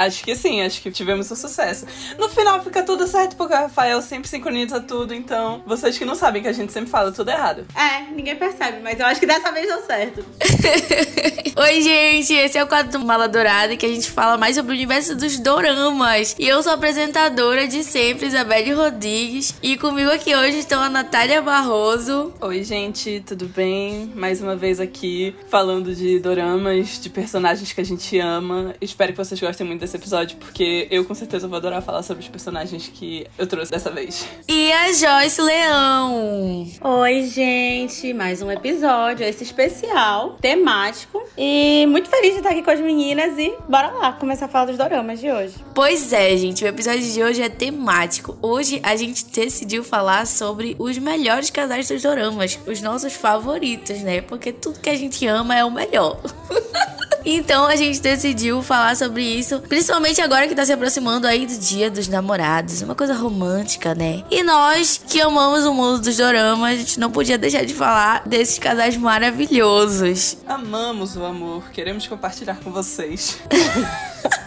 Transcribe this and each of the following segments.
Acho que sim, acho que tivemos um sucesso. No final fica tudo certo, porque o Rafael sempre sincroniza tudo, então vocês que não sabem que a gente sempre fala tudo errado. É, ninguém percebe, mas eu acho que dessa vez deu certo. Oi, gente, esse é o quadro do Mala Dourada que a gente fala mais sobre o universo dos doramas. E eu sou a apresentadora de sempre, Isabelle Rodrigues. E comigo aqui hoje estão a Natália Barroso. Oi, gente, tudo bem? Mais uma vez aqui falando de doramas, de personagens que a gente ama. Espero que vocês gostem muito desse episódio, porque eu com certeza vou adorar falar sobre os personagens que eu trouxe dessa vez. E a Joyce Leão. Oi, gente, mais um episódio, esse especial, temático. E muito feliz de estar aqui com as meninas e bora lá começar a falar dos doramas de hoje. Pois é, gente, o episódio de hoje é temático. Hoje a gente decidiu falar sobre os melhores casais dos doramas, os nossos favoritos, né? Porque tudo que a gente ama é o melhor. Então a gente decidiu falar sobre isso, principalmente agora que tá se aproximando aí do Dia dos Namorados, uma coisa romântica, né? E nós que amamos o mundo dos doramas, a gente não podia deixar de falar desses casais maravilhosos. Amamos o amor, queremos compartilhar com vocês.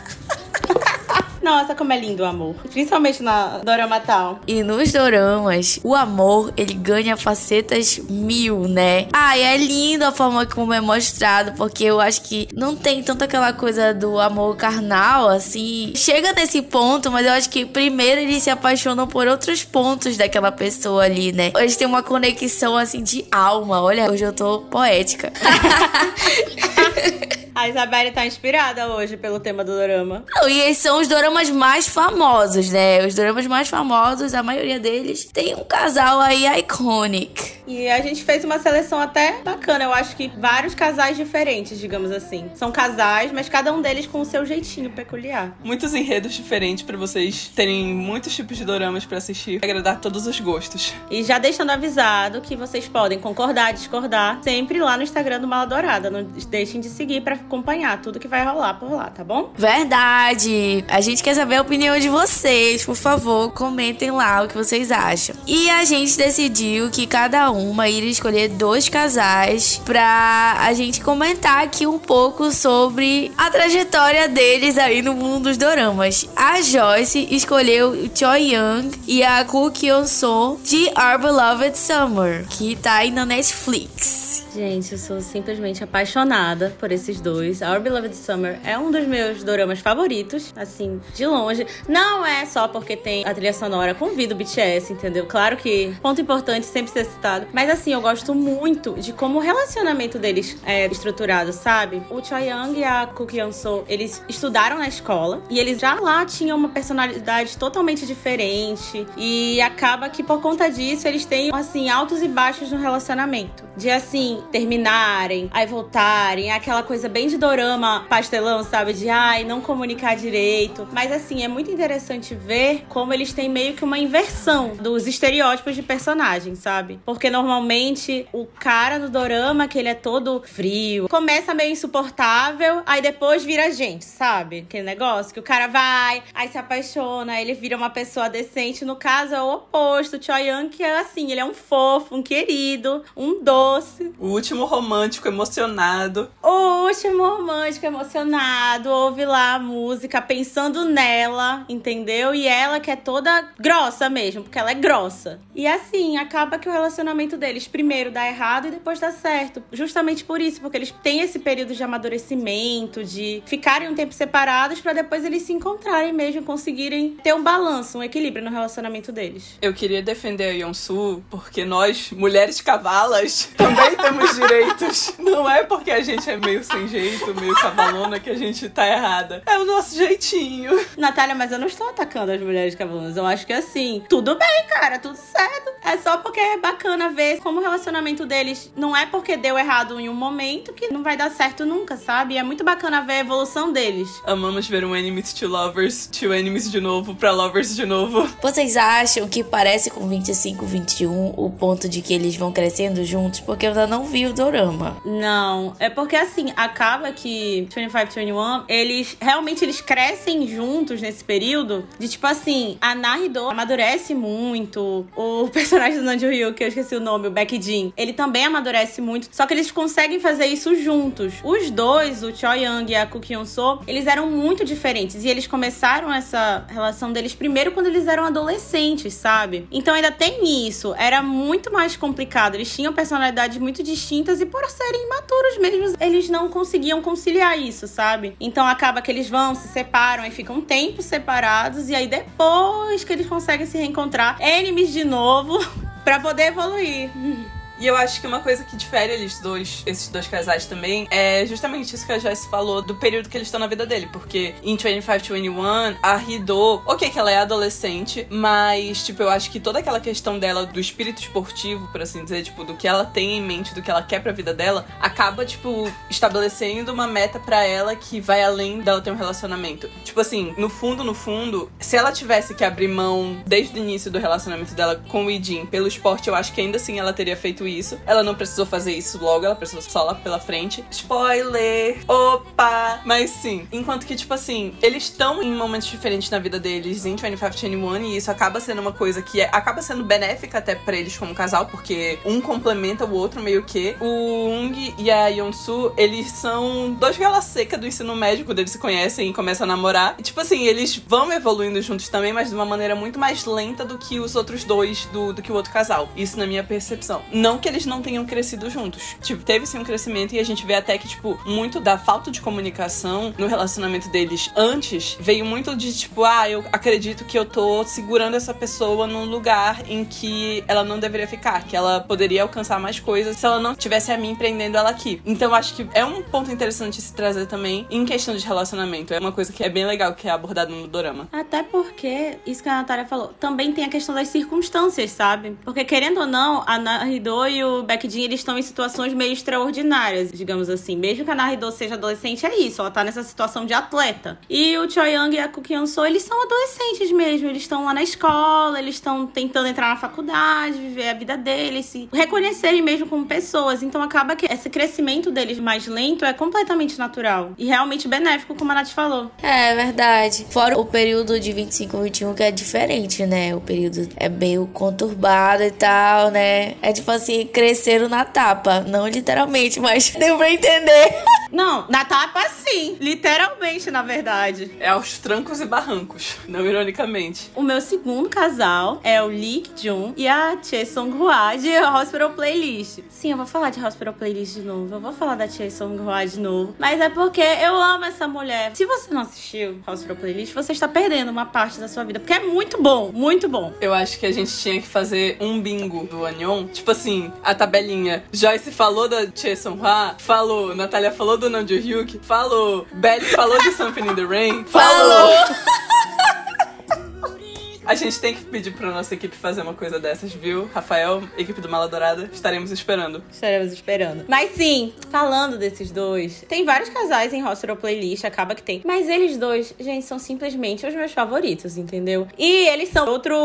Nossa, como é lindo o amor. Principalmente na Dorama Tal. E nos doramas, o amor, ele ganha facetas mil, né? Ah, e é lindo a forma como é mostrado, porque eu acho que não tem tanto aquela coisa do amor carnal, assim. Chega nesse ponto, mas eu acho que primeiro eles se apaixonam por outros pontos daquela pessoa ali, né? Eles têm uma conexão, assim, de alma. Olha, hoje eu tô poética. A Isabelle tá inspirada hoje pelo tema do dorama. Não, e esses são os doramas mais famosos, né? Os doramas mais famosos, a maioria deles tem um casal aí iconic. E a gente fez uma seleção até bacana. Eu acho que vários casais diferentes, digamos assim. São casais, mas cada um deles com o seu jeitinho peculiar. Muitos enredos diferentes para vocês terem muitos tipos de doramas para assistir, agradar todos os gostos. E já deixando avisado que vocês podem concordar, discordar, sempre lá no Instagram do Mala Dourada. Não deixem de seguir para acompanhar tudo que vai rolar por lá, tá bom? Verdade! A gente quer saber a opinião de vocês. Por favor, comentem lá o que vocês acham. E a gente decidiu que cada uma iria escolher dois casais pra a gente comentar aqui um pouco sobre a trajetória deles aí no mundo dos doramas. A Joyce escolheu o Choi Young e a Koo Kyung So de Our Beloved Summer, que tá aí na Netflix. Gente, eu sou simplesmente apaixonada por esses dois. Our Beloved Summer é um dos meus doramas favoritos, assim, de longe. Não é só porque tem a trilha sonora com do BTS, entendeu? Claro que ponto importante sempre ser citado. Mas assim, eu gosto muito de como o relacionamento deles é estruturado, sabe? O Choi Young e a Koo Kyung So, eles estudaram na escola e eles já lá tinham uma personalidade totalmente diferente e acaba que por conta disso eles têm assim altos e baixos no relacionamento. De assim, terminarem, aí voltarem, aquela coisa bem de dorama pastelão, sabe? De ai, não comunicar direito. Mas assim, é muito interessante ver como eles têm meio que uma inversão dos estereótipos de personagem, sabe? Porque normalmente o cara no dorama, que ele é todo frio, começa meio insuportável, aí depois vira gente, sabe? Aquele negócio que o cara vai, aí se apaixona, ele vira uma pessoa decente. No caso, é o oposto. O Choi Young, que é assim, ele é um fofo, um querido, um doce. O último romântico emocionado. O último romântico emocionado, ouve lá a música pensando nela, entendeu? E ela que é toda grossa mesmo, porque ela é grossa. E assim, acaba que o relacionamento deles primeiro dá errado e depois dá certo. Justamente por isso, porque eles têm esse período de amadurecimento, de ficarem um tempo separados para depois eles se encontrarem mesmo conseguirem ter um balanço, um equilíbrio no relacionamento deles. Eu queria defender a Yonsu porque nós, mulheres cavalas, também temos direitos. Não é porque a gente é meio sem jeito, meio cavalona que a gente tá errada. É o nosso jeitinho. Natália, mas eu não estou atacando as mulheres cavalonas. Eu acho que assim, tudo bem, cara, tudo certo. É só porque é bacana ver como o relacionamento deles não é porque deu errado em um momento que não vai dar certo nunca, sabe? É muito bacana ver a evolução deles. Amamos ver um enemies to lovers, to enemies de novo, pra lovers de novo. Vocês acham que parece com 25, 21 o ponto de que eles vão crescendo juntos? porque eu ainda não vi o dorama. Não, é porque assim, acaba que 2521, eles realmente eles crescem juntos nesse período. De tipo assim, a Nahido amadurece muito. O personagem do Nanjo Ryu, que eu esqueci o nome, o Beck Jin, ele também amadurece muito. Só que eles conseguem fazer isso juntos. Os dois, o Choi Young e a Koo Kyun So, eles eram muito diferentes. E eles começaram essa relação deles primeiro quando eles eram adolescentes, sabe? Então ainda tem isso. Era muito mais complicado. Eles tinham personalidades muito distintas e por serem imaturos mesmo, eles não conseguiam conciliar isso, sabe? Então acaba que eles vão, se separam e ficam um tempo separados. E aí depois que eles conseguem se reencontrar, enemies de novo. para poder evoluir. E eu acho que uma coisa que difere eles dois, esses dois casais também, é justamente isso que a Joyce falou do período que eles estão na vida dele. Porque em 2521, a Rido, ok, que ela é adolescente, mas, tipo, eu acho que toda aquela questão dela do espírito esportivo, por assim dizer, tipo, do que ela tem em mente, do que ela quer pra vida dela, acaba, tipo, estabelecendo uma meta para ela que vai além dela ter um relacionamento. Tipo assim, no fundo, no fundo, se ela tivesse que abrir mão desde o início do relacionamento dela com o Ijin pelo esporte, eu acho que ainda assim ela teria feito isso isso. Ela não precisou fazer isso logo, ela precisou só lá pela frente. Spoiler! Opa! Mas sim. Enquanto que, tipo assim, eles estão em momentos diferentes na vida deles em 2521 e isso acaba sendo uma coisa que é, acaba sendo benéfica até pra eles como casal, porque um complementa o outro meio que. O Ung e a Yonsu, eles são dois galas secas do ensino médio, quando eles se conhecem e começam a namorar. E, tipo assim, eles vão evoluindo juntos também, mas de uma maneira muito mais lenta do que os outros dois, do, do que o outro casal. Isso na minha percepção. Não que eles não tenham crescido juntos. Tipo, teve sim um crescimento e a gente vê até que, tipo, muito da falta de comunicação no relacionamento deles antes veio muito de, tipo, ah, eu acredito que eu tô segurando essa pessoa num lugar em que ela não deveria ficar, que ela poderia alcançar mais coisas se ela não tivesse a mim prendendo ela aqui. Então, acho que é um ponto interessante se trazer também em questão de relacionamento. É uma coisa que é bem legal que é abordado no dorama. Até porque, isso que a Natália falou, também tem a questão das circunstâncias, sabe? Porque, querendo ou não, a E o Beckdin, eles estão em situações meio extraordinárias, digamos assim. Mesmo que a Nahido seja adolescente, é isso. Ela tá nessa situação de atleta. E o Choi Young e a Koo So, eles são adolescentes mesmo. Eles estão lá na escola, eles estão tentando entrar na faculdade, viver a vida deles, se reconhecerem mesmo como pessoas. Então acaba que esse crescimento deles mais lento é completamente natural. E realmente benéfico, como a Nath falou. É verdade. Fora o período de 25 21 que é diferente, né? O período é meio conturbado e tal, né? É tipo assim, cresceram na tapa. Não literalmente, mas deu pra entender. Não, na tapa sim. Literalmente, na verdade. É aos trancos e barrancos, não ironicamente. O meu segundo casal é o Lee Jun e a Choi Song Hwa de Hospital Playlist. Sim, eu vou falar de Hospital Playlist de novo. Eu vou falar da Choi Song Hwa de novo. Mas é porque eu amo essa mulher. Se você não assistiu Hospital Playlist, você está perdendo uma parte da sua vida. Porque é muito bom, muito bom. Eu acho que a gente tinha que fazer um bingo do Anion. Tipo assim, a tabelinha. Joyce falou da Song Hwa, falou. Natália falou do Nam Hyuk, falou. Belly falou de Something in the Rain, falou. A gente tem que pedir pra nossa equipe fazer uma coisa dessas, viu? Rafael, equipe do Mala Dourada, estaremos esperando. Estaremos esperando. Mas sim, falando desses dois, tem vários casais em Hospital Playlist, acaba que tem. Mas eles dois, gente, são simplesmente os meus favoritos, entendeu? E eles são outro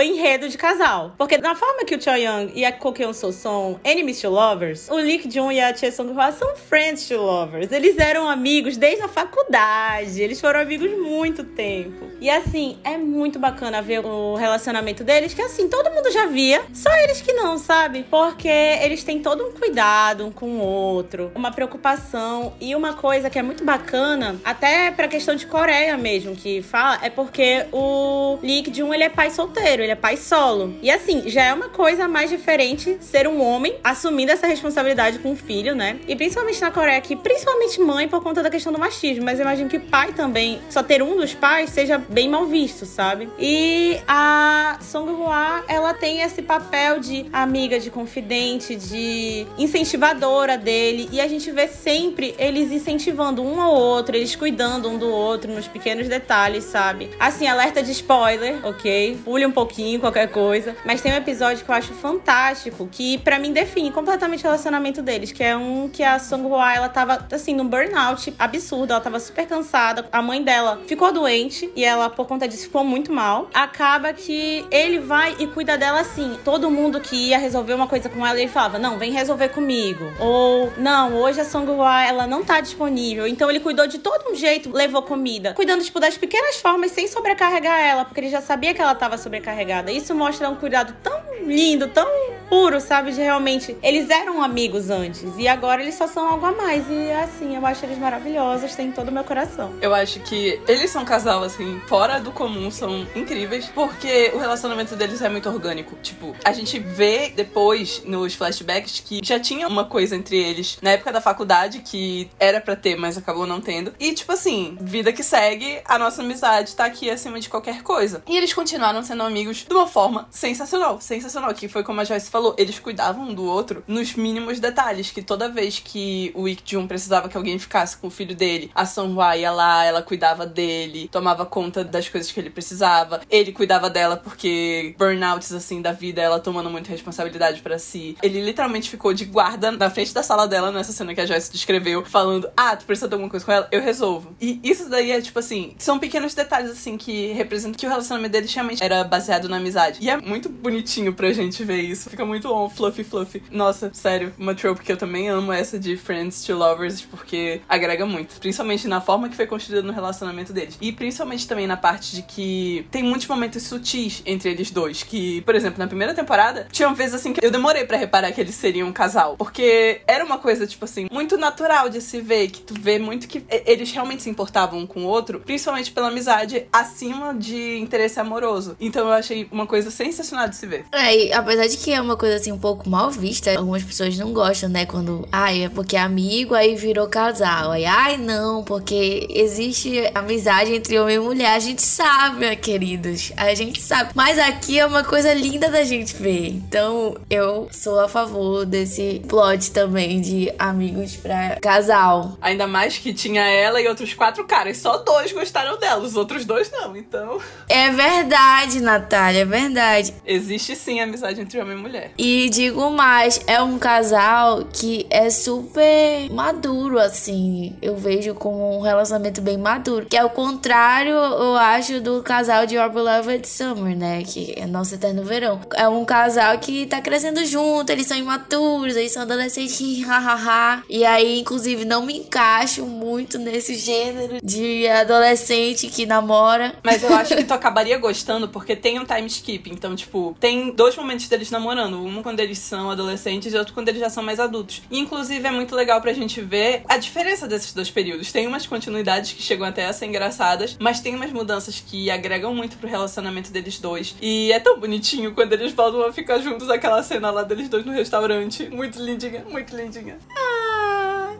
enredo de casal. Porque na forma que o Choi Young e a Ko Kyung So são enemies to lovers, o Lee Jun e a Choi Sung Hwa são friends to lovers. Eles eram amigos desde a faculdade. Eles foram amigos muito tempo. E assim, é muito bacana ver o relacionamento deles, que assim, todo mundo já via, só eles que não, sabe? Porque eles têm todo um cuidado um com o outro, uma preocupação e uma coisa que é muito bacana, até pra questão de Coreia mesmo, que fala, é porque o Lee Jun, ele é pai solteiro, ele é pai solo. E assim, já é uma coisa mais diferente ser um homem assumindo essa responsabilidade com o filho, né? E principalmente na Coreia aqui, principalmente mãe por conta da questão do machismo, mas eu imagino que pai também, só ter um dos pais seja bem mal visto, sabe? E a Song Hwa, ela tem esse papel de amiga, de confidente, de incentivadora dele. E a gente vê sempre eles incentivando um ao outro, eles cuidando um do outro nos pequenos detalhes, sabe? Assim, alerta de spoiler, ok? Pule um pouquinho, qualquer coisa. Mas tem um episódio que eu acho fantástico, que para mim define completamente o relacionamento deles, que é um que a Song Hwa, ela tava, assim, num burnout absurdo, ela tava super cansada. A mãe dela ficou doente e ela por conta disso, ficou muito mal. Acaba que ele vai e cuida dela assim. Todo mundo que ia resolver uma coisa com ela, ele falava: Não, vem resolver comigo. Ou, não, hoje a Songhua, ela não tá disponível. Então ele cuidou de todo um jeito, levou comida. Cuidando, tipo, das pequenas formas, sem sobrecarregar ela, porque ele já sabia que ela tava sobrecarregada. Isso mostra um cuidado tão lindo, tão puro, sabe? De realmente. Eles eram amigos antes. E agora eles só são algo a mais. E assim, eu acho eles maravilhosos, tem todo o meu coração. Eu acho que eles são um casal, assim, fora do comum, são incríveis, porque o relacionamento deles é muito orgânico. Tipo, a gente vê depois nos flashbacks que já tinha uma coisa entre eles na época da faculdade que era para ter, mas acabou não tendo. E, tipo assim, vida que segue, a nossa amizade tá aqui acima de qualquer coisa. E eles continuaram sendo amigos de uma forma sensacional, sensacional. Que foi como a Joyce falou, eles cuidavam um do outro nos mínimos detalhes. Que toda vez que o Ik Jun precisava que alguém ficasse com o filho dele, a Songhua ia lá, ela cuidava dele, tomava conta das coisas que ele precisava. Ele cuidava dela porque burnouts assim da vida, ela tomando muita responsabilidade para si. Ele literalmente ficou de guarda na frente da sala dela nessa cena que a Joyce descreveu, falando: "Ah, tu precisa de alguma coisa com ela? Eu resolvo". E isso daí é tipo assim, são pequenos detalhes assim que representam que o relacionamento deles realmente era baseado na amizade. E é muito bonitinho pra gente ver isso. Fica muito on, fluffy, fluffy. Nossa, sério, uma trope que eu também amo essa de Friends to Lovers, porque agrega muito. Principalmente na forma que foi construída no relacionamento deles. E principalmente também na parte de que tem muitos momentos sutis entre eles dois. Que, por exemplo, na primeira temporada, tinha vezes assim que eu demorei para reparar que eles seriam um casal. Porque era uma coisa, tipo assim, muito natural de se ver. Que tu vê muito que eles realmente se importavam um com o outro, principalmente pela amizade, acima de interesse amoroso. Então eu achei uma coisa sensacional de se ver. É, e apesar de que é uma coisa assim um pouco mal vista, algumas pessoas não gostam, né? Quando, ai, é porque é amigo, aí virou casal. Aí, ai, não, porque existe amizade entre homem e mulher. A gente sabe, queridos. A gente sabe. Mas aqui é uma coisa linda da gente ver. Então, eu sou a favor desse plot também de amigos pra casal. Ainda mais que tinha ela e outros quatro caras. Só dois gostaram dela, os outros dois não. Então. É verdade, Natália, é verdade. Existe sim amizade entre homem e mulher. E digo mais, é um casal que é super maduro, assim. Eu vejo como um relacionamento bem maduro. Que é o contrário, eu acho, do casal de Your Beloved Summer, né? Que é nosso eterno verão. É um casal que tá crescendo junto, eles são imaturos, eles são adolescentes, hahaha. e aí, inclusive, não me encaixo muito nesse gênero de adolescente que namora. Mas eu acho que tu acabaria gostando porque tem um time skip. Então, tipo, tem dois momentos deles namorando. Um quando eles são adolescentes e outro quando eles já são mais adultos. E, inclusive, é muito legal pra gente ver a diferença desses dois períodos. Tem umas continuidades que chegam até a ser engraçadas, mas tem umas mudanças que agregam muito pro relacionamento deles dois. E é tão bonitinho quando eles voltam a ficar juntos, aquela cena lá deles dois no restaurante. Muito lindinha, muito lindinha. Ah,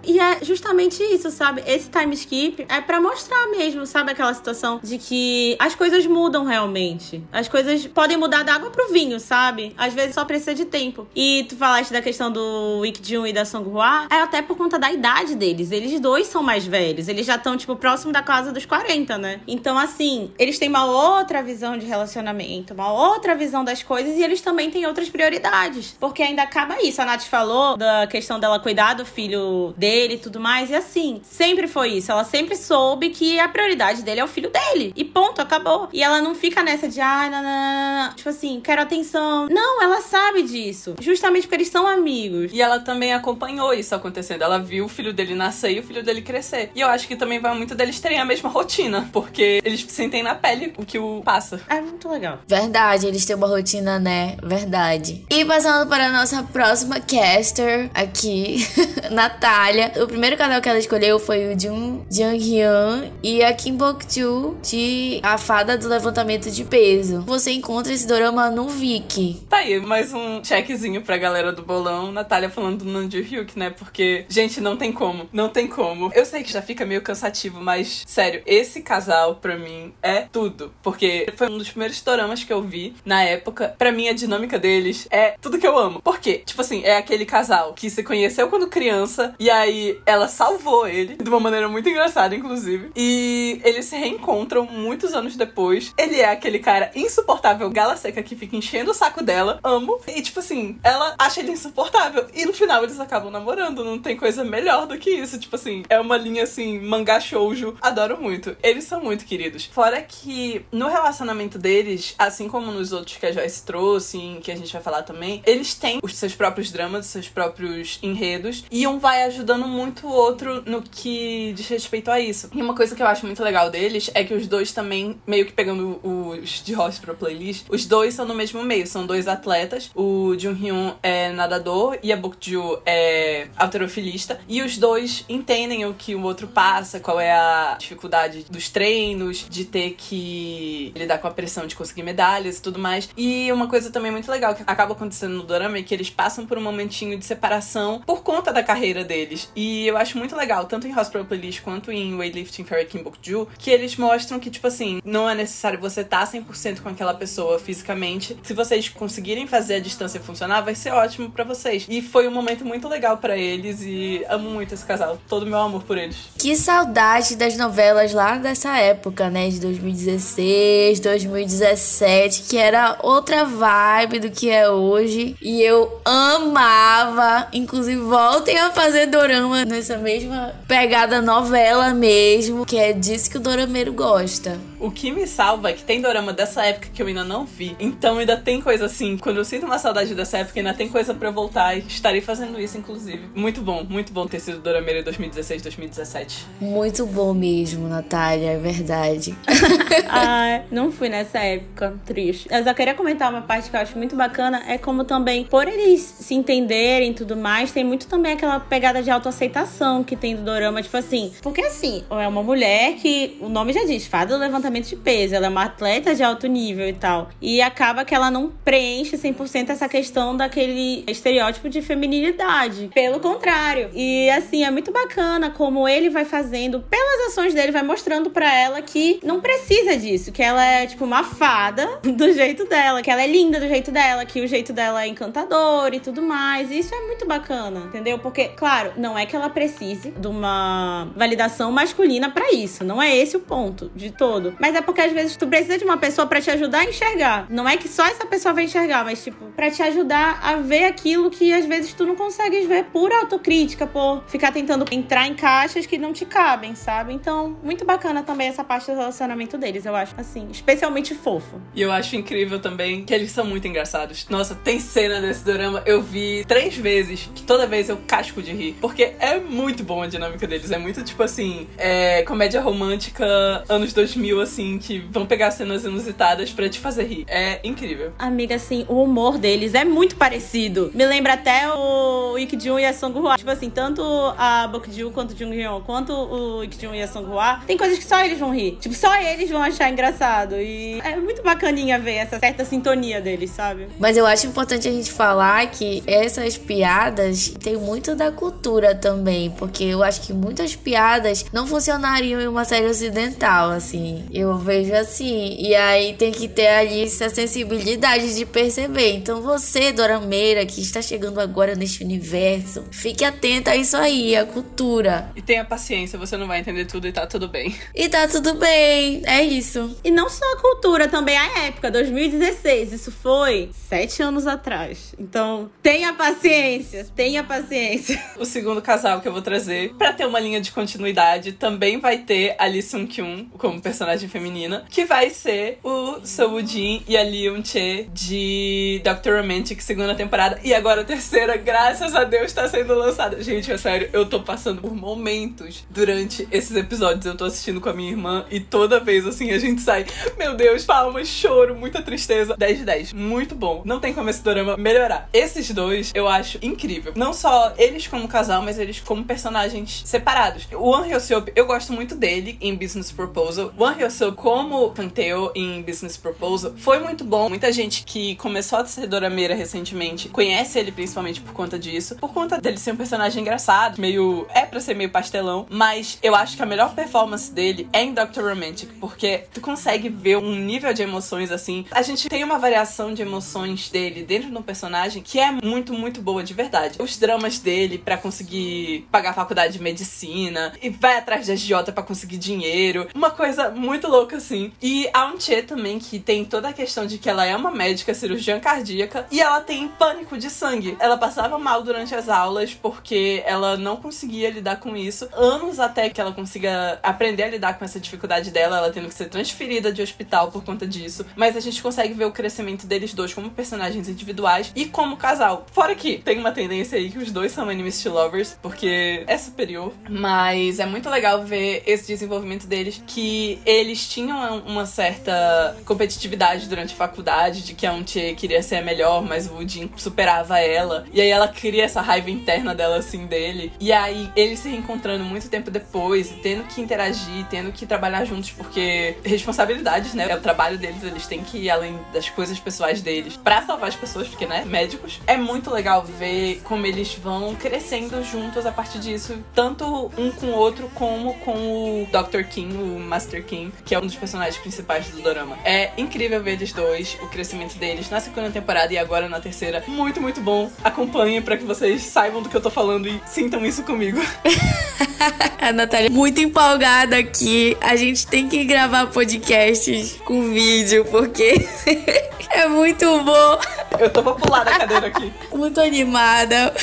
e é justamente isso, sabe? Esse time skip é para mostrar mesmo, sabe? Aquela situação de que as coisas mudam realmente. As coisas podem mudar da água pro vinho, sabe? Às vezes só precisa de tempo. E tu falaste da questão do Wick Jun e da Song Hwa, é até por conta da idade deles. Eles dois são mais velhos. Eles já estão, tipo, próximo da casa dos 40, né? Então, assim, eles têm uma outra visão de relacionamento, uma outra visão das coisas e eles também têm outras prioridades. Porque ainda acaba isso. A Nath falou da questão dela cuidar do filho dele e tudo mais. E assim, sempre foi isso. Ela sempre soube que a prioridade dele é o filho dele. E ponto, acabou. E ela não fica nessa de, não. tipo assim, quero atenção. Não, ela sabe disso. Justamente porque eles são amigos. E ela também acompanhou isso acontecendo. Ela viu o filho dele nascer e o filho dele crescer. E eu acho que também vai muito deles terem a mesma rotina, porque eles sentem na pele o que o passa. É muito legal. Verdade, eles têm uma rotina, né? Verdade. E passando para a nossa próxima caster aqui, Natália. O primeiro canal que ela escolheu foi o Jung Jung Hyun e a Kim Bok Joo de A Fada do Levantamento de Peso. Você encontra esse dorama no Viki. Tá aí, mais um checkzinho pra galera do bolão. Natália falando do Nanju Hyuk, né? Porque, gente, não tem como. Não tem como. Eu sei que já fica meio cansativo, mas, sério, esse casal, pra mim, é tudo. Porque foi um dos primeiros doramas que eu vi na época. Pra mim, a dinâmica deles é tudo que eu amo. Por quê? Tipo assim, é aquele casal que se conheceu quando criança e aí aí ela salvou ele, de uma maneira muito engraçada, inclusive. E eles se reencontram muitos anos depois. Ele é aquele cara insuportável, gala seca, que fica enchendo o saco dela. Amo. E, tipo assim, ela acha ele insuportável. E no final eles acabam namorando. Não tem coisa melhor do que isso. Tipo assim, é uma linha assim, mangá shoujo. Adoro muito. Eles são muito queridos. Fora que no relacionamento deles, assim como nos outros que a Joyce trouxe, em que a gente vai falar também, eles têm os seus próprios dramas, os seus próprios enredos. E um vai ajudando muito outro no que diz respeito a isso. E uma coisa que eu acho muito legal deles é que os dois também, meio que pegando os de Ross pra playlist, os dois são no mesmo meio. São dois atletas. O Jun Hyun é nadador e a Bokju é alterofilista. E os dois entendem o que o outro passa, qual é a dificuldade dos treinos, de ter que lidar com a pressão de conseguir medalhas e tudo mais. E uma coisa também muito legal que acaba acontecendo no dorama é que eles passam por um momentinho de separação por conta da carreira deles. E eu acho muito legal, tanto em Hospital Playlist quanto em Weightlifting Fairy Kim Bokju, que eles mostram que, tipo assim, não é necessário você estar tá 100% com aquela pessoa fisicamente. Se vocês conseguirem fazer a distância funcionar, vai ser ótimo para vocês. E foi um momento muito legal para eles e amo muito esse casal. Todo meu amor por eles. Que saudade das novelas lá dessa época, né? De 2016, 2017, que era outra vibe do que é hoje. E eu amava. Inclusive, voltem a fazer dorama nessa mesma pegada novela mesmo, que é disso que o dorameiro gosta. O que me salva é que tem dorama dessa época que eu ainda não vi. Então ainda tem coisa assim. Quando eu sinto uma saudade dessa época, ainda tem coisa para voltar. E estarei fazendo isso, inclusive. Muito bom, muito bom ter sido dorameira em 2016, 2017. Muito bom mesmo, Natália, é verdade. ah, não fui nessa época, triste. Eu só queria comentar uma parte que eu acho muito bacana. É como também, por eles se entenderem e tudo mais, tem muito também aquela pegada de autoaceitação que tem do dorama. Tipo assim, porque assim, é uma mulher que, o nome já diz, fada do levantamento levantamento de peso, ela é uma atleta de alto nível e tal. E acaba que ela não preenche 100% essa questão daquele estereótipo de feminilidade. Pelo contrário. E assim, é muito bacana como ele vai fazendo, pelas ações dele, vai mostrando para ela que não precisa disso, que ela é tipo uma fada do jeito dela, que ela é linda do jeito dela, que o jeito dela é encantador e tudo mais. E isso é muito bacana, entendeu? Porque, claro, não é que ela precise de uma validação masculina para isso, não é esse o ponto de todo. Mas é porque às vezes tu precisa de uma pessoa para te ajudar a enxergar. Não é que só essa pessoa vai enxergar, mas tipo, para te ajudar a ver aquilo que às vezes tu não consegues ver por autocrítica, por ficar tentando entrar em caixas que não te cabem, sabe? Então, muito bacana também essa parte do relacionamento deles, eu acho, assim, especialmente fofo. E eu acho incrível também que eles são muito engraçados. Nossa, tem cena desse drama, eu vi três vezes, que toda vez eu casco de rir, porque é muito bom a dinâmica deles, é muito tipo assim, é comédia romântica anos 2000 assim assim, que vão pegar cenas inusitadas para te fazer rir. É incrível. Amiga, assim, o humor deles é muito parecido. Me lembra até o Ikjun e a Songhua. Tipo assim, tanto a Bokju quanto o Jung Hyun, quanto o Ikjun e a Songhua, tem coisas que só eles vão rir. Tipo, só eles vão achar engraçado. E é muito bacaninha ver essa certa sintonia deles, sabe? Mas eu acho importante a gente falar que essas piadas tem muito da cultura também, porque eu acho que muitas piadas não funcionariam em uma série ocidental, assim. Eu vejo assim. E aí tem que ter ali essa sensibilidade de perceber. Então você, Dorameira, que está chegando agora neste universo, fique atenta a isso aí, a cultura. E tenha paciência, você não vai entender tudo e tá tudo bem. E tá tudo bem, é isso. E não só a cultura, também a época, 2016. Isso foi sete anos atrás. Então, tenha paciência, tenha paciência. O segundo casal que eu vou trazer, para ter uma linha de continuidade, também vai ter a Lee Sung Kyun como personagem feminina, que vai ser o Soo Jin e a Lee Che de Doctor Romantic segunda temporada e agora a terceira, graças a Deus, tá sendo lançada. Gente, é sério, eu tô passando por momentos durante esses episódios. Eu tô assistindo com a minha irmã e toda vez assim a gente sai, meu Deus, palmas, choro, muita tristeza. 10 de 10, muito bom. Não tem como esse drama melhorar. Esses dois eu acho incrível. Não só eles como casal, mas eles como personagens separados. O An Hyo Seop, eu gosto muito dele em Business Proposal. O An Hyo Hyo-soo como Panteo em Business Proposal foi muito bom. Muita gente que começou a ser dorameira recentemente conhece ele principalmente por conta disso, por conta dele ser um personagem engraçado, meio é para ser meio pastelão, mas eu acho que a melhor performance dele é em Dr. Romantic, porque tu consegue ver um nível de emoções assim. A gente tem uma variação de emoções dele dentro do personagem que é muito, muito boa de verdade. Os dramas dele para conseguir pagar a faculdade de medicina e vai atrás de agiota para conseguir dinheiro. Uma coisa muito louca assim. E a Unche também, que tem toda a questão de que ela é uma médica cirurgiã cardíaca e ela tem pânico de sangue. Ela passava mal durante as aulas porque ela não conseguia lidar com isso. Anos até que ela consiga aprender a lidar com essa dificuldade dela, ela tendo que ser transferida de hospital por conta disso. Mas a gente consegue ver o crescimento deles dois como personagens individuais e como casal. Fora que tem uma tendência aí que os dois são enemies to lovers, porque é superior. Mas é muito legal ver esse desenvolvimento deles, que eles tinham uma certa competitividade durante a faculdade, de que a Untie queria ser a melhor, mas o Jin superava ela. E aí ela cria essa raiva interna dela, assim, dele. E aí eles se reencontrando muito tempo depois, tendo que interagir, tendo que trabalhar juntos, porque responsabilidades, né? É o trabalho deles, eles têm que ir além das coisas pessoais deles para salvar as pessoas, porque, né, médicos. É muito legal ver como eles vão crescendo juntos a partir disso, tanto um com o outro, como com o Dr. King, o Master King, que é um dos personagens principais do dorama. É incrível ver eles dois, o crescimento deles na segunda temporada e agora na terceira. Muito, muito bom. Acompanhem para que vocês saibam do que eu tô falando e sintam isso comigo. a Natália muito empolgada aqui. A gente tem que gravar podcasts com vídeo, porque é muito bom. Eu tô pra pular da cadeira aqui. Muito animada.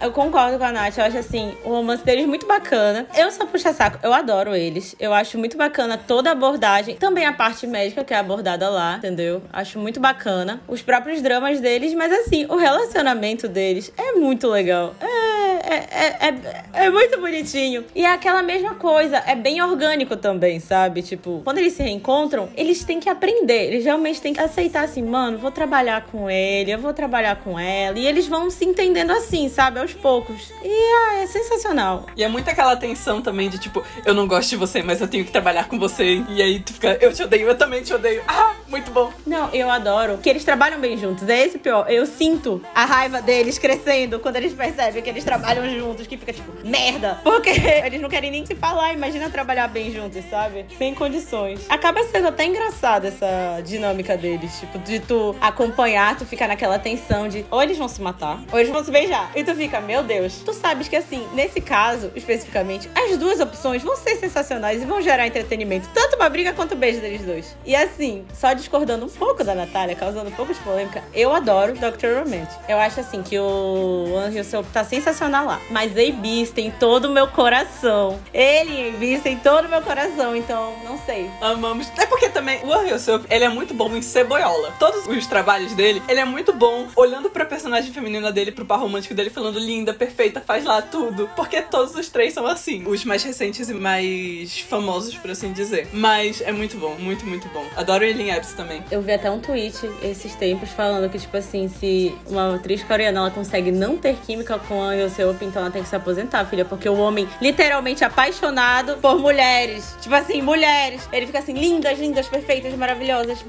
Eu concordo com a Nath. Eu acho assim, o romance deles muito bacana. Eu só puxa saco, eu adoro eles. Eu acho muito bacana toda a abordagem. Também a parte médica que é abordada lá, entendeu? Acho muito bacana. Os próprios dramas deles, mas assim, o relacionamento deles é muito legal. É, é, é, é, é muito bonitinho. E é aquela mesma coisa, é bem orgânico também, sabe? Tipo, quando eles se reencontram, eles têm que aprender. Eles realmente têm que aceitar assim, mano, vou trabalhar com ele, eu vou trabalhar com ela. E eles vão se entendendo assim, sabe? Aos poucos. E ah, é sensacional. E é muito aquela tensão também de tipo, eu não gosto de você, mas eu tenho que trabalhar com você. E aí tu fica, eu te odeio, eu também te odeio. Ah, muito bom. Não, eu adoro que eles trabalham bem juntos. É esse pior. Eu sinto a raiva deles crescendo quando eles percebem que eles trabalham juntos, que fica tipo, merda. Porque eles não querem nem se falar. Imagina trabalhar bem juntos, sabe? Sem condições. Acaba sendo até engraçada essa dinâmica deles. Tipo, de tu acompanhar, tu ficar naquela tensão de ou eles vão se matar, ou eles vão se beijar. E tu fica, meu Deus. Tu sabes que assim, nesse caso, especificamente, as duas opções vão ser sensacionais e vão gerar entretenimento. Tanto uma briga quanto o beijo deles dois. E assim, só discordando um pouco da Natália, causando um pouco de polêmica, eu adoro Dr. Romantic. Eu acho assim que o Anjo Soap tá sensacional lá. Mas A-Beast tem todo o meu coração. Ele e A-Beast tem todo o meu coração, então não sei. Amamos. É porque também o Soap, ele é muito bom em ser boiola. Todos os trabalhos dele, ele é muito bom olhando pra personagem feminina dele, pro par romântico dele, falando linda, perfeita, faz lá tudo. Porque todos os três são assim. Os mais recentes e mais famosos, por assim dizer. Mas é muito bom, muito, muito bom. Adoro ele em Epps também. Eu vi até um tweet esses tempos falando que, tipo assim, se uma atriz coreana ela consegue não ter química com a Então ela tem que se aposentar, filha. Porque o homem, literalmente apaixonado por mulheres. Tipo assim, mulheres. Ele fica assim, lindas, lindas, perfeitas, maravilhosas.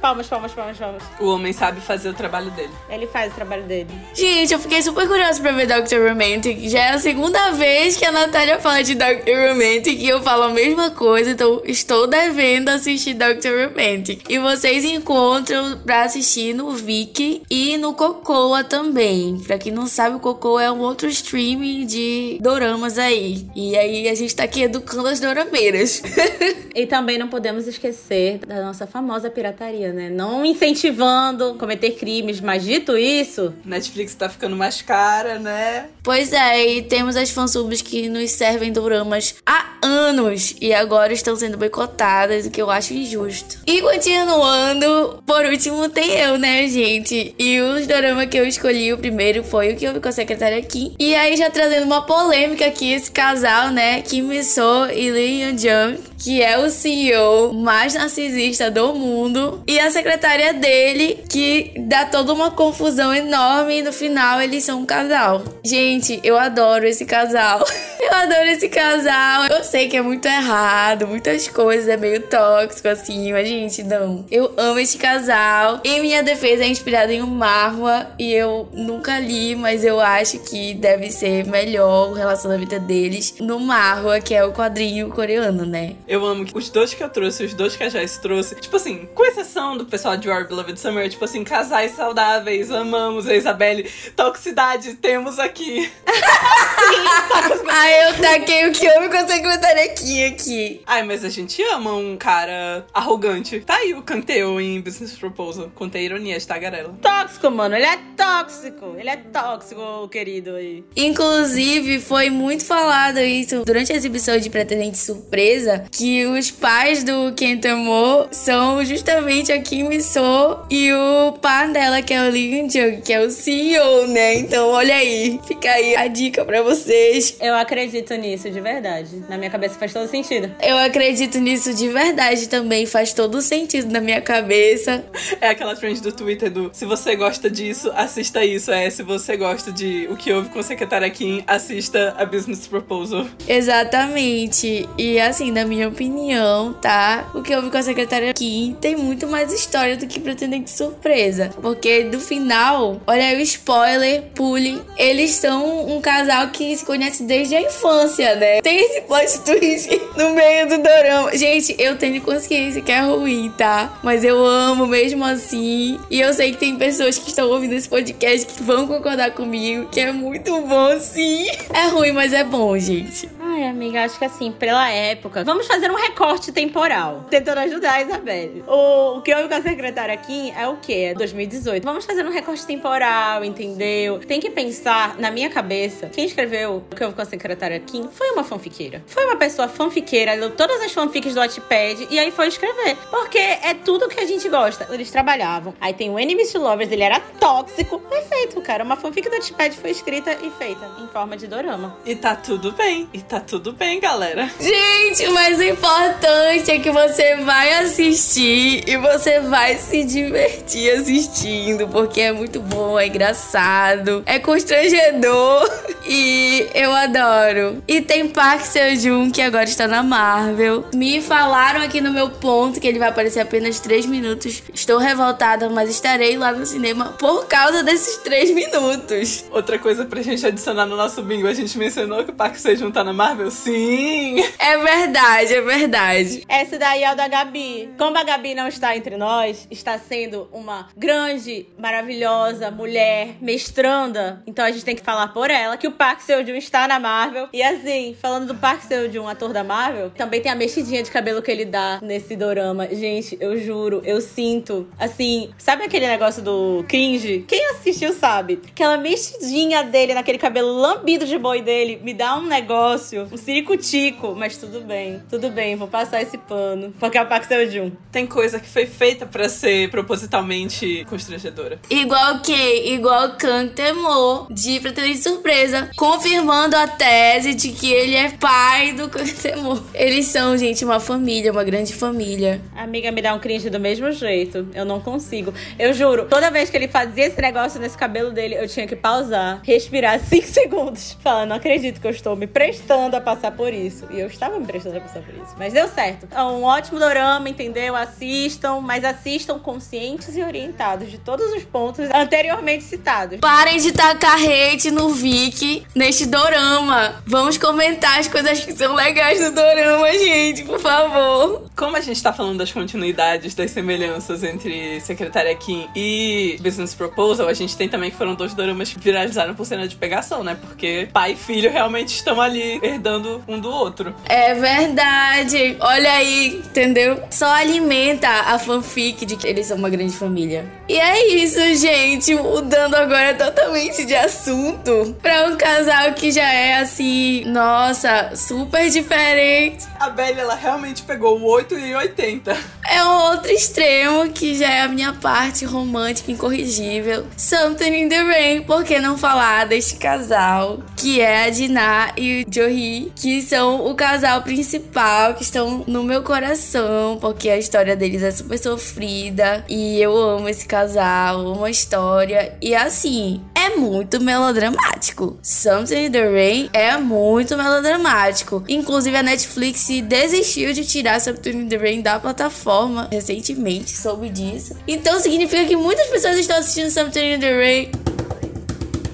Palmas, palmas, palmas, palmas. O homem sabe fazer o trabalho dele. Ele faz o trabalho dele. Gente, eu fiquei super curiosa pra ver Dr. Romantic. Já é a segunda vez que a Natália fala de Dr. Romantic e eu falo a mesma coisa, então estou devendo assistir Dr. Romantic. E vocês encontram pra assistir no Viki e no Cocoa também. Pra quem não sabe, o Cocoa é um outro streaming de doramas aí. E aí a gente tá aqui educando as dorameiras. e também não podemos esquecer da nossa famosa pirataria, né? Não incentivando cometer crimes, mas dito isso. Netflix tá ficando mais cara, né? Pois é, e temos as fansubs que nos servem doramas há anos e agora estão sendo boicotadas, o que eu acho injusto. E continuando, por último tem eu, né, gente? E o dorama que eu escolhi o primeiro foi o que eu vi com a secretária Kim. E aí já trazendo uma polêmica aqui, esse casal, né, Kim So e Lee Yeon Jung que é o CEO mais narcisista do mundo, e a secretária dele, que dá toda uma confusão enorme e no final eles são um casal. Gente, eu adoro esse casal. Eu adoro esse casal. Eu sei que é muito errado, muitas coisas, é meio tóxico assim, mas gente, não. Eu amo esse casal. Em minha defesa é inspirado em um Marwa e eu nunca li, mas eu acho que deve ser melhor o relacionamento deles no Marwa, que é o quadrinho coreano, né? Eu amo os dois que eu trouxe, os dois que a Jess trouxe. Tipo assim, com exceção do pessoal de Our Beloved Summer, tipo assim, casais saudáveis, amamos a Isabelle. Toxicidade, temos aqui. Sim, Ai, eu taquei o que eu me consegue aqui, aqui. Ai, mas a gente ama um cara arrogante. Tá aí o Canteu em Business Proposal. Contei ironia de tagarela. Tóxico, mano. Ele é tóxico. Ele é tóxico, querido Inclusive, foi muito falado isso durante a exibição de Pretendente Surpresa, que os pais do Kentamo são justamente a Kim So e o pai dela, que é o Lee Jung, que é o CEO, né? Então, olha aí. Fica aí a dica pra vocês. Eu acredito nisso, de verdade. Na minha cabeça faz todo sentido. Eu acredito nisso de verdade também. Faz todo sentido na minha cabeça. É aquela trend do Twitter do se você gosta disso, assista isso. É, se você gosta de o que houve com secretária Kim, assista a Business Proposal. Exatamente. E assim, na minha opinião, tá? O que houve com a secretária Kim tem muito mais história do que pretendente surpresa. Porque do final, olha aí o spoiler, pule. Eles são um casal que se conhece desde a infância, né? Tem esse plot twist no meio do dorama. Gente, eu tenho consciência que é ruim, tá? Mas eu amo mesmo assim. E eu sei que tem pessoas que estão ouvindo esse podcast que vão concordar comigo que é muito bom, sim. É ruim, mas é bom, gente. Ai, amiga, acho que assim, pela época. Vamos fazer um recorte temporal. Tentando ajudar a Isabelle. O, o que houve com a secretária aqui é o quê? É 2018. Vamos fazer um recorte temporal, entendeu? Tem que pensar, na minha cabeça, quem escreveu o que houve com a secretária Kim foi uma fanfiqueira. Foi uma pessoa fanfiqueira, leu todas as fanfics do Wattpad e aí foi escrever. Porque é tudo que a gente gosta. Eles trabalhavam. Aí tem o Enemies to Lovers, ele era tóxico. Perfeito, cara. Uma fanfic do Wattpad foi escrita e feita em forma de dorama. E tá tudo bem. E tá tudo bem, galera. Gente, o importante é que você vai assistir e você vai se divertir assistindo, porque é muito bom, é engraçado, é constrangedor e eu adoro. E tem Park Seo-joon que agora está na Marvel. Me falaram aqui no meu ponto que ele vai aparecer apenas 3 minutos. Estou revoltada, mas estarei lá no cinema por causa desses 3 minutos. Outra coisa pra gente adicionar no nosso bingo, a gente mencionou que o Park Seo-joon tá na Marvel? Sim! É verdade, é verdade. Essa daí é o da Gabi. Como a Gabi não está entre nós, está sendo uma grande, maravilhosa mulher, mestranda, então a gente tem que falar por ela que o Park Seo-joon está na Marvel. E assim, falando do Park Seo-joon, ator da Marvel, também tem a mexidinha de cabelo que ele dá nesse dorama. Gente, eu juro, eu sinto, assim, sabe aquele negócio do cringe? Quem assistiu sabe. Aquela mexidinha dele naquele cabelo lambido de boi dele me dá um negócio, um ciricutico, mas tudo bem, tudo bem, vou passar esse pano, porque é o Park Seo-joon. Tem coisa que foi feita para ser propositalmente constrangedora. Igual que, igual Kantemo de Pretendente Surpresa, confirmando a tese de que ele é pai do Kantemo. Eles são, gente, uma família, uma grande família. Amiga, me dá um cringe do mesmo jeito. Eu não consigo. Eu juro, toda vez que ele fazia esse negócio nesse cabelo dele, eu tinha que pausar, respirar 5 segundos, falar, não acredito que eu estou me prestando a passar por isso. E eu estava me prestando a passar por isso. Mas deu certo. É um ótimo dorama, entendeu? Assistam, mas assistam conscientes e orientados de todos os pontos anteriormente citados. Parem de tacar hate no Vic neste dorama. Vamos comentar as coisas que são legais do dorama, gente, por favor. Como a gente tá falando das continuidades, das semelhanças entre Secretária Kim e Business Proposal, a gente tem também que foram dois doramas que viralizaram por cena de pegação, né? Porque pai e filho realmente estão ali herdando um do outro. É verdade. Olha aí, entendeu? Só alimenta a fanfic de que eles são uma grande família. E é isso, gente. Mudando agora totalmente de assunto pra um casal que já é assim, nossa, super diferente. A Belle, ela realmente pegou o 8 e 80. É um outro extremo que já é a minha parte romântica incorrigível. Something in the Rain, por que não falar deste casal? Que é a Dinah e o Johi, que são o casal principal, que estão no meu coração, porque a história deles é super sofrida. E eu amo esse casal, amo a história. E assim, é muito melodramático. Something in the Rain é muito melodramático. Inclusive, a Netflix desistiu de tirar Something in the Rain da plataforma recentemente, soube disso. Então significa que muitas pessoas estão assistindo Something in the Rain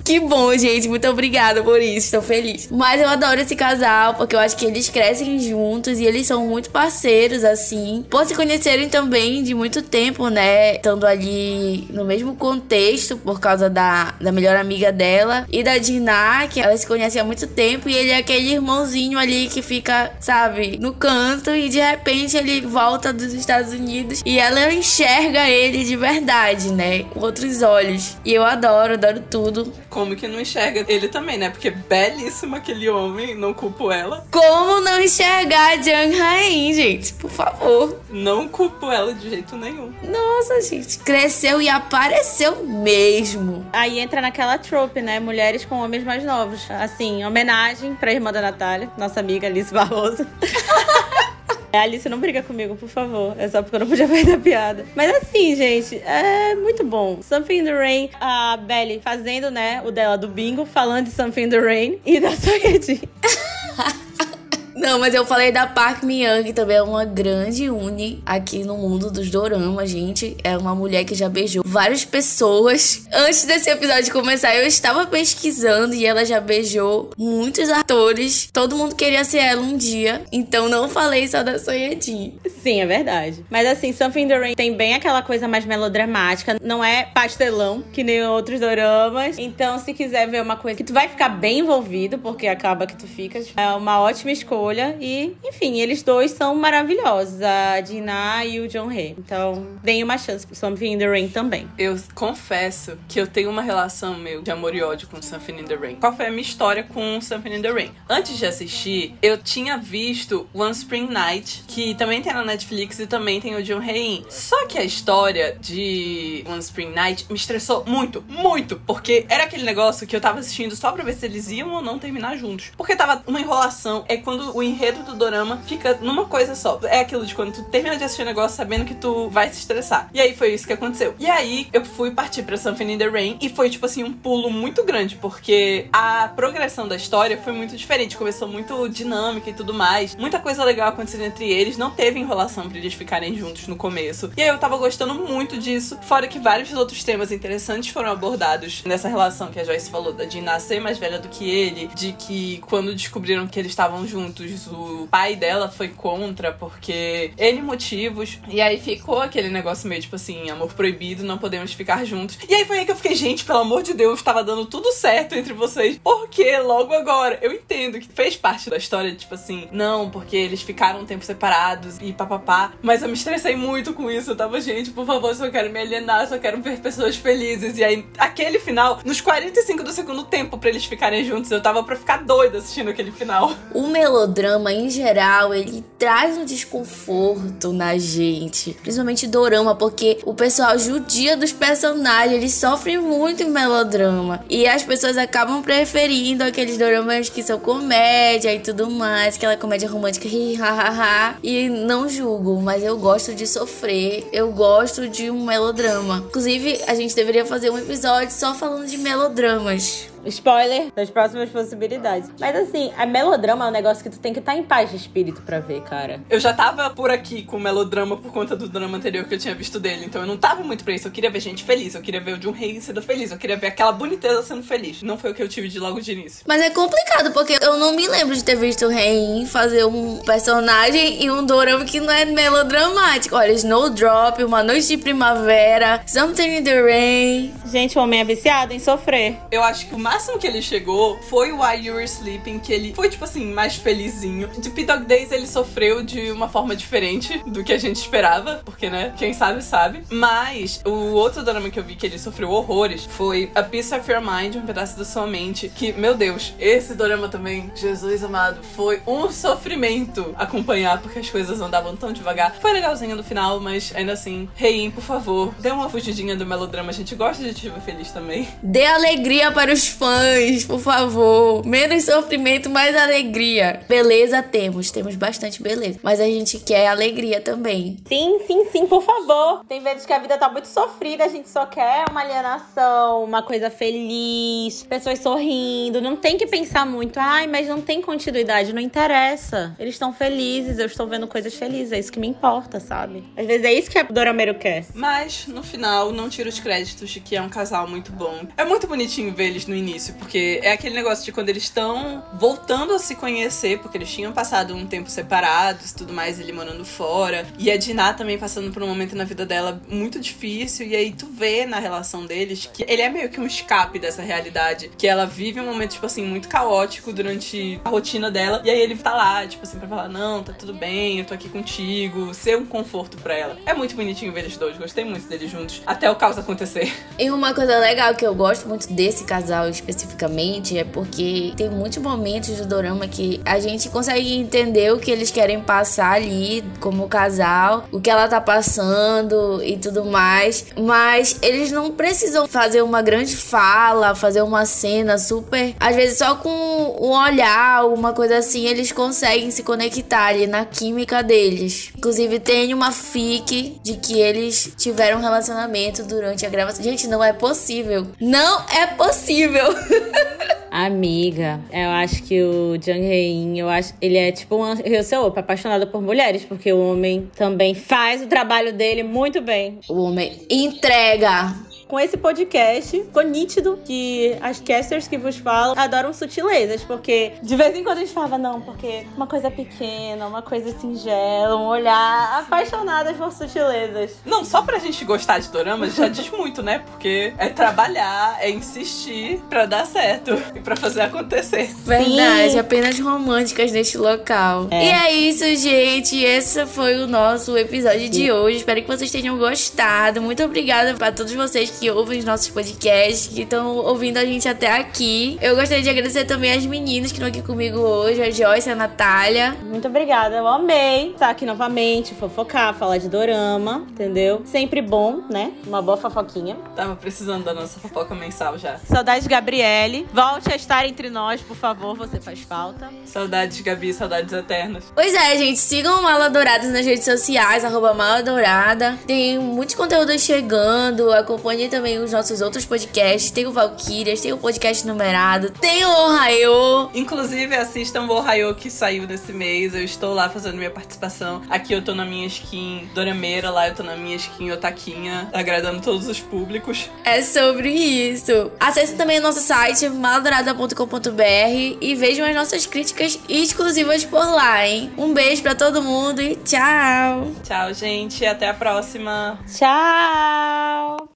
que bom, gente. Muito obrigada por isso. Estou feliz. Mas eu adoro esse casal, porque eu acho que eles crescem juntos e eles são muito parceiros, assim. Por se conhecerem também de muito tempo, né? Estando ali no mesmo contexto, por causa da, da melhor amiga dela. E da Dinah, que ela se conhece há muito tempo. E ele é aquele irmãozinho ali que fica, sabe, no canto. E de repente ele volta dos Estados Unidos. E ela enxerga ele de verdade, né? Com outros olhos. E eu adoro, adoro tudo como que não enxerga ele também, né? Porque belíssimo aquele homem, não culpo ela. Como não enxergar Jang Hae gente? Por favor. Não culpo ela de jeito nenhum. Nossa, gente. Cresceu e apareceu mesmo. Aí entra naquela trope, né? Mulheres com homens mais novos. Assim, homenagem pra irmã da Natália, nossa amiga Alice Barroso. Alice, não briga comigo, por favor. É só porque eu não podia perder a piada. Mas assim, gente, é muito bom. Something in the Rain, a Belly fazendo, né, o dela do bingo, falando de Something in the Rain e da Soyedin. Não, mas eu falei da Park que também é uma grande uni aqui no mundo dos doramas, gente. É uma mulher que já beijou várias pessoas. Antes desse episódio começar, eu estava pesquisando e ela já beijou muitos atores. Todo mundo queria ser ela um dia. Então não falei só da Soyedin. Sim, é verdade. Mas assim, Something in the Rain tem bem aquela coisa mais melodramática. Não é pastelão, que nem outros doramas. Então, se quiser ver uma coisa que tu vai ficar bem envolvido, porque acaba que tu ficas, é uma ótima escolha escolha. E, enfim, eles dois são maravilhosos, a Dinah e o John Hay. Então, deem uma chance pro Something in the Rain também. Eu confesso que eu tenho uma relação meio de amor e ódio com Something in the Rain. Qual foi a minha história com Something in the Rain? Antes de assistir, eu tinha visto One Spring Night, que também tem na Netflix e também tem o John Hay. Só que a história de One Spring Night me estressou muito, muito, porque era aquele negócio que eu tava assistindo só pra ver se eles iam ou não terminar juntos. Porque tava uma enrolação. É quando o enredo do dorama fica numa coisa só. É aquilo de quando tu termina de assistir um negócio sabendo que tu vai se estressar. E aí foi isso que aconteceu. E aí eu fui partir pra Something in the Rain e foi tipo assim um pulo muito grande, porque a progressão da história foi muito diferente. Começou muito dinâmica e tudo mais. Muita coisa legal acontecendo entre eles. Não teve enrolação pra eles ficarem juntos no começo. E aí eu tava gostando muito disso. Fora que vários outros temas interessantes foram abordados nessa relação que a Joyce falou, da de nascer mais velha do que ele, de que quando descobriram que eles estavam juntos, o pai dela foi contra porque N motivos. E aí ficou aquele negócio meio tipo assim, amor proibido, não podemos ficar juntos. E aí foi aí que eu fiquei, gente, pelo amor de Deus, tava dando tudo certo entre vocês. Por que logo agora? Eu entendo que fez parte da história, tipo assim, não, porque eles ficaram um tempo separados e papapá. Mas eu me estressei muito com isso. Eu tava, gente, por favor, só quero me alienar, só quero ver pessoas felizes. E aí, aquele final, nos 45 do segundo tempo para eles ficarem juntos, eu tava pra ficar doida assistindo aquele final. O melodrama drama em geral, ele traz um desconforto na gente. Principalmente dorama, porque o pessoal judia dos personagens, eles sofrem muito em melodrama. E as pessoas acabam preferindo aqueles doramas que são comédia e tudo mais, aquela comédia romântica, hi, ha, ha, ha. E não julgo, mas eu gosto de sofrer, eu gosto de um melodrama. Inclusive, a gente deveria fazer um episódio só falando de melodramas. Spoiler das próximas possibilidades. Mas assim, a melodrama é um negócio que tu tem que estar tá em paz de espírito para ver, cara. Eu já tava por aqui com melodrama por conta do drama anterior que eu tinha visto dele, então eu não tava muito pra isso. Eu queria ver gente feliz, eu queria ver o John Rei sendo feliz, eu queria ver aquela boniteza sendo feliz. Não foi o que eu tive de logo de início. Mas é complicado, porque eu não me lembro de ter visto o Rei fazer um personagem e um dorama que não é melodramático. Olha, Snowdrop, Uma Noite de Primavera, Something in the Rain. Gente, o homem é viciado em sofrer. Eu acho que o mais máximo que ele chegou foi o While You Were Sleeping, que ele foi, tipo assim, mais felizinho. De P-Dog Days ele sofreu de uma forma diferente do que a gente esperava, porque, né, quem sabe, sabe. Mas o outro drama que eu vi que ele sofreu horrores foi A Piece of Your Mind, um pedaço da sua mente, que, meu Deus, esse drama também, Jesus amado, foi um sofrimento acompanhar, porque as coisas andavam tão devagar. Foi legalzinho no final, mas ainda assim, Rein, por favor, dê uma fugidinha do melodrama. A gente gosta de te ver feliz também. Dê alegria para os fãs, por favor. Menos sofrimento, mais alegria. Beleza temos, temos bastante beleza. Mas a gente quer alegria também. Sim, sim, sim, por favor. Tem vezes que a vida tá muito sofrida, a gente só quer uma alienação, uma coisa feliz, pessoas sorrindo. Não tem que pensar muito, ai, mas não tem continuidade, não interessa. Eles estão felizes, eu estou vendo coisas felizes, é isso que me importa, sabe? Às vezes é isso que a Dorameiro quer. Mas, no final, não tira os créditos de que é um casal muito bom. É muito bonitinho ver eles no início, porque é aquele negócio de quando eles estão voltando a se conhecer, porque eles tinham passado um tempo separados tudo mais, ele morando fora. E a Dinah também passando por um momento na vida dela muito difícil. E aí tu vê na relação deles que ele é meio que um escape dessa realidade. Que ela vive um momento, tipo assim, muito caótico durante a rotina dela. E aí ele tá lá, tipo assim, pra falar: Não, tá tudo bem, eu tô aqui contigo. Ser um conforto para ela. É muito bonitinho ver eles dois. Gostei muito deles juntos. Até o caos acontecer. E uma coisa legal que eu gosto muito desse casal especificamente é porque tem muitos momentos do dorama que a gente consegue entender o que eles querem passar ali como casal, o que ela tá passando e tudo mais, mas eles não precisam fazer uma grande fala, fazer uma cena super, às vezes só com um olhar, uma coisa assim, eles conseguem se conectar ali na química deles. Inclusive tem uma fic de que eles tiveram um relacionamento durante a gravação. Gente, não é possível. Não é possível. Amiga, eu acho que o Jung Hae-in, eu acho, ele é tipo um Ryuseo, apaixonado por mulheres, porque o homem também faz o trabalho dele muito bem. O homem entrega. Com esse podcast, ficou nítido que as casters que vos falam adoram sutilezas, porque de vez em quando a gente falava, não, porque uma coisa pequena, uma coisa singela, um olhar apaixonadas por sutilezas. Não, só pra gente gostar de doramas já diz muito, né? Porque é trabalhar, é insistir pra dar certo e pra fazer acontecer. Verdade, Sim. apenas românticas neste local. É. E é isso, gente. Esse foi o nosso episódio de hoje. Espero que vocês tenham gostado. Muito obrigada pra todos vocês que ouvem os nossos podcasts, que estão ouvindo a gente até aqui. Eu gostaria de agradecer também as meninas que estão aqui comigo hoje, a Joyce e a Natália. Muito obrigada, eu amei estar aqui novamente, fofocar, falar de dorama, entendeu? Sempre bom, né? Uma boa fofoquinha. Tava precisando da nossa fofoca mensal já. Saudades, Gabriele. Volte a estar entre nós, por favor, você faz falta. Saudades, Gabi, saudades eternas. Pois é, gente, sigam o Mala Douradas nas redes sociais, arroba Mala Dourada. Tem muitos conteúdos chegando. Acompanhe também os nossos outros podcasts. Tem o Valkyrias, tem o podcast numerado, tem o Ohio. Inclusive, assistam o Ohio que saiu desse mês. Eu estou lá fazendo minha participação. Aqui eu tô na minha skin dorameira, lá eu tô na minha skin otaquinha, agradando todos os públicos. É sobre isso. Acesse também o nosso site maladourada.com.br e vejam as nossas críticas exclusivas por lá, hein? Um beijo pra todo mundo e tchau! Tchau, gente. Até a próxima. Tchau!